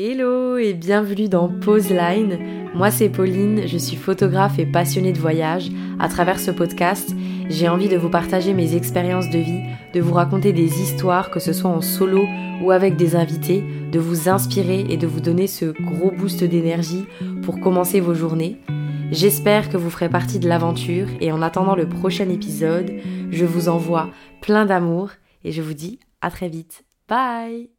Hello et bienvenue dans Pause Line. Moi c'est Pauline, je suis photographe et passionnée de voyage. À travers ce podcast, j'ai envie de vous partager mes expériences de vie, de vous raconter des histoires, que ce soit en solo ou avec des invités, de vous inspirer et de vous donner ce gros boost d'énergie pour commencer vos journées. J'espère que vous ferez partie de l'aventure et en attendant le prochain épisode, je vous envoie plein d'amour et je vous dis à très vite. Bye